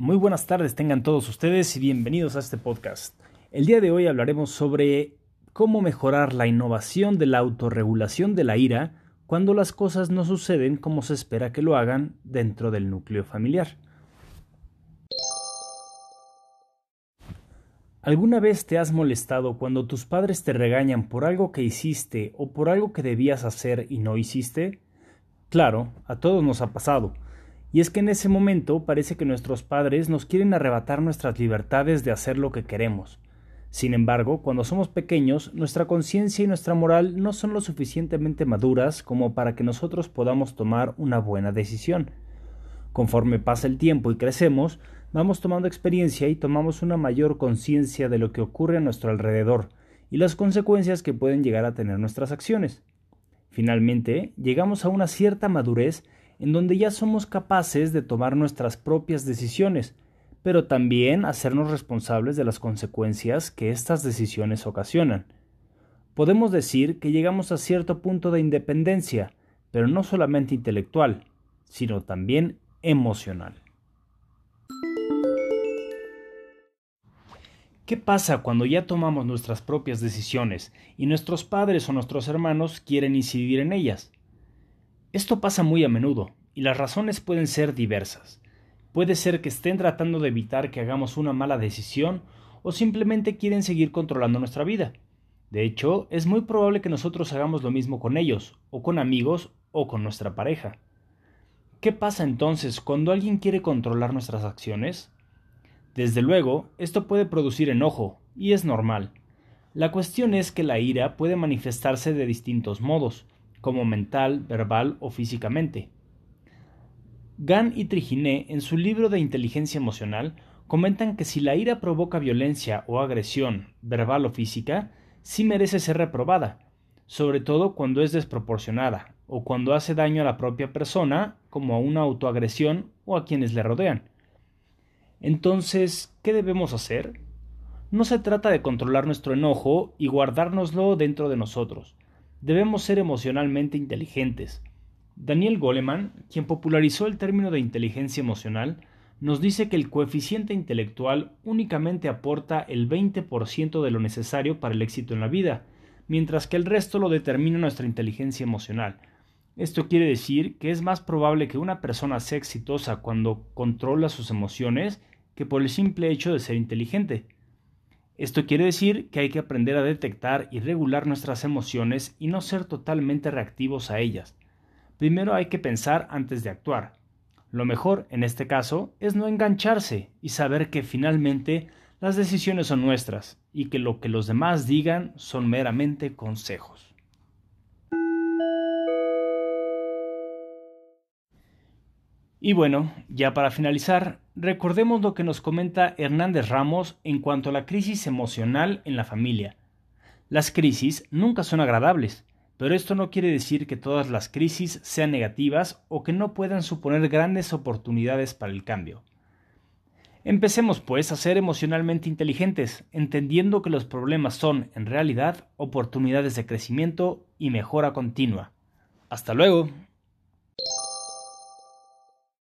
Muy buenas tardes tengan todos ustedes y bienvenidos a este podcast. El día de hoy hablaremos sobre cómo mejorar la innovación de la autorregulación de la ira cuando las cosas no suceden como se espera que lo hagan dentro del núcleo familiar. ¿Alguna vez te has molestado cuando tus padres te regañan por algo que hiciste o por algo que debías hacer y no hiciste? Claro, a todos nos ha pasado y es que en ese momento parece que nuestros padres nos quieren arrebatar nuestras libertades de hacer lo que queremos. Sin embargo, cuando somos pequeños, nuestra conciencia y nuestra moral no son lo suficientemente maduras como para que nosotros podamos tomar una buena decisión. Conforme pasa el tiempo y crecemos, vamos tomando experiencia y tomamos una mayor conciencia de lo que ocurre a nuestro alrededor y las consecuencias que pueden llegar a tener nuestras acciones. Finalmente, llegamos a una cierta madurez en donde ya somos capaces de tomar nuestras propias decisiones, pero también hacernos responsables de las consecuencias que estas decisiones ocasionan. Podemos decir que llegamos a cierto punto de independencia, pero no solamente intelectual, sino también emocional. ¿Qué pasa cuando ya tomamos nuestras propias decisiones y nuestros padres o nuestros hermanos quieren incidir en ellas? Esto pasa muy a menudo, y las razones pueden ser diversas. Puede ser que estén tratando de evitar que hagamos una mala decisión o simplemente quieren seguir controlando nuestra vida. De hecho, es muy probable que nosotros hagamos lo mismo con ellos, o con amigos, o con nuestra pareja. ¿Qué pasa entonces cuando alguien quiere controlar nuestras acciones? Desde luego, esto puede producir enojo, y es normal. La cuestión es que la ira puede manifestarse de distintos modos, como mental, verbal o físicamente. Gann y Triginé, en su libro de inteligencia emocional, comentan que si la ira provoca violencia o agresión, verbal o física, sí merece ser reprobada, sobre todo cuando es desproporcionada o cuando hace daño a la propia persona, como a una autoagresión o a quienes le rodean. Entonces, ¿qué debemos hacer? No se trata de controlar nuestro enojo y guardárnoslo dentro de nosotros, debemos ser emocionalmente inteligentes. Daniel Goleman, quien popularizó el término de inteligencia emocional, nos dice que el coeficiente intelectual únicamente aporta el 20% de lo necesario para el éxito en la vida, mientras que el resto lo determina nuestra inteligencia emocional. Esto quiere decir que es más probable que una persona sea exitosa cuando controla sus emociones que por el simple hecho de ser inteligente. Esto quiere decir que hay que aprender a detectar y regular nuestras emociones y no ser totalmente reactivos a ellas. Primero hay que pensar antes de actuar. Lo mejor, en este caso, es no engancharse y saber que finalmente las decisiones son nuestras y que lo que los demás digan son meramente consejos. Y bueno, ya para finalizar, recordemos lo que nos comenta Hernández Ramos en cuanto a la crisis emocional en la familia. Las crisis nunca son agradables, pero esto no quiere decir que todas las crisis sean negativas o que no puedan suponer grandes oportunidades para el cambio. Empecemos pues a ser emocionalmente inteligentes, entendiendo que los problemas son, en realidad, oportunidades de crecimiento y mejora continua. Hasta luego.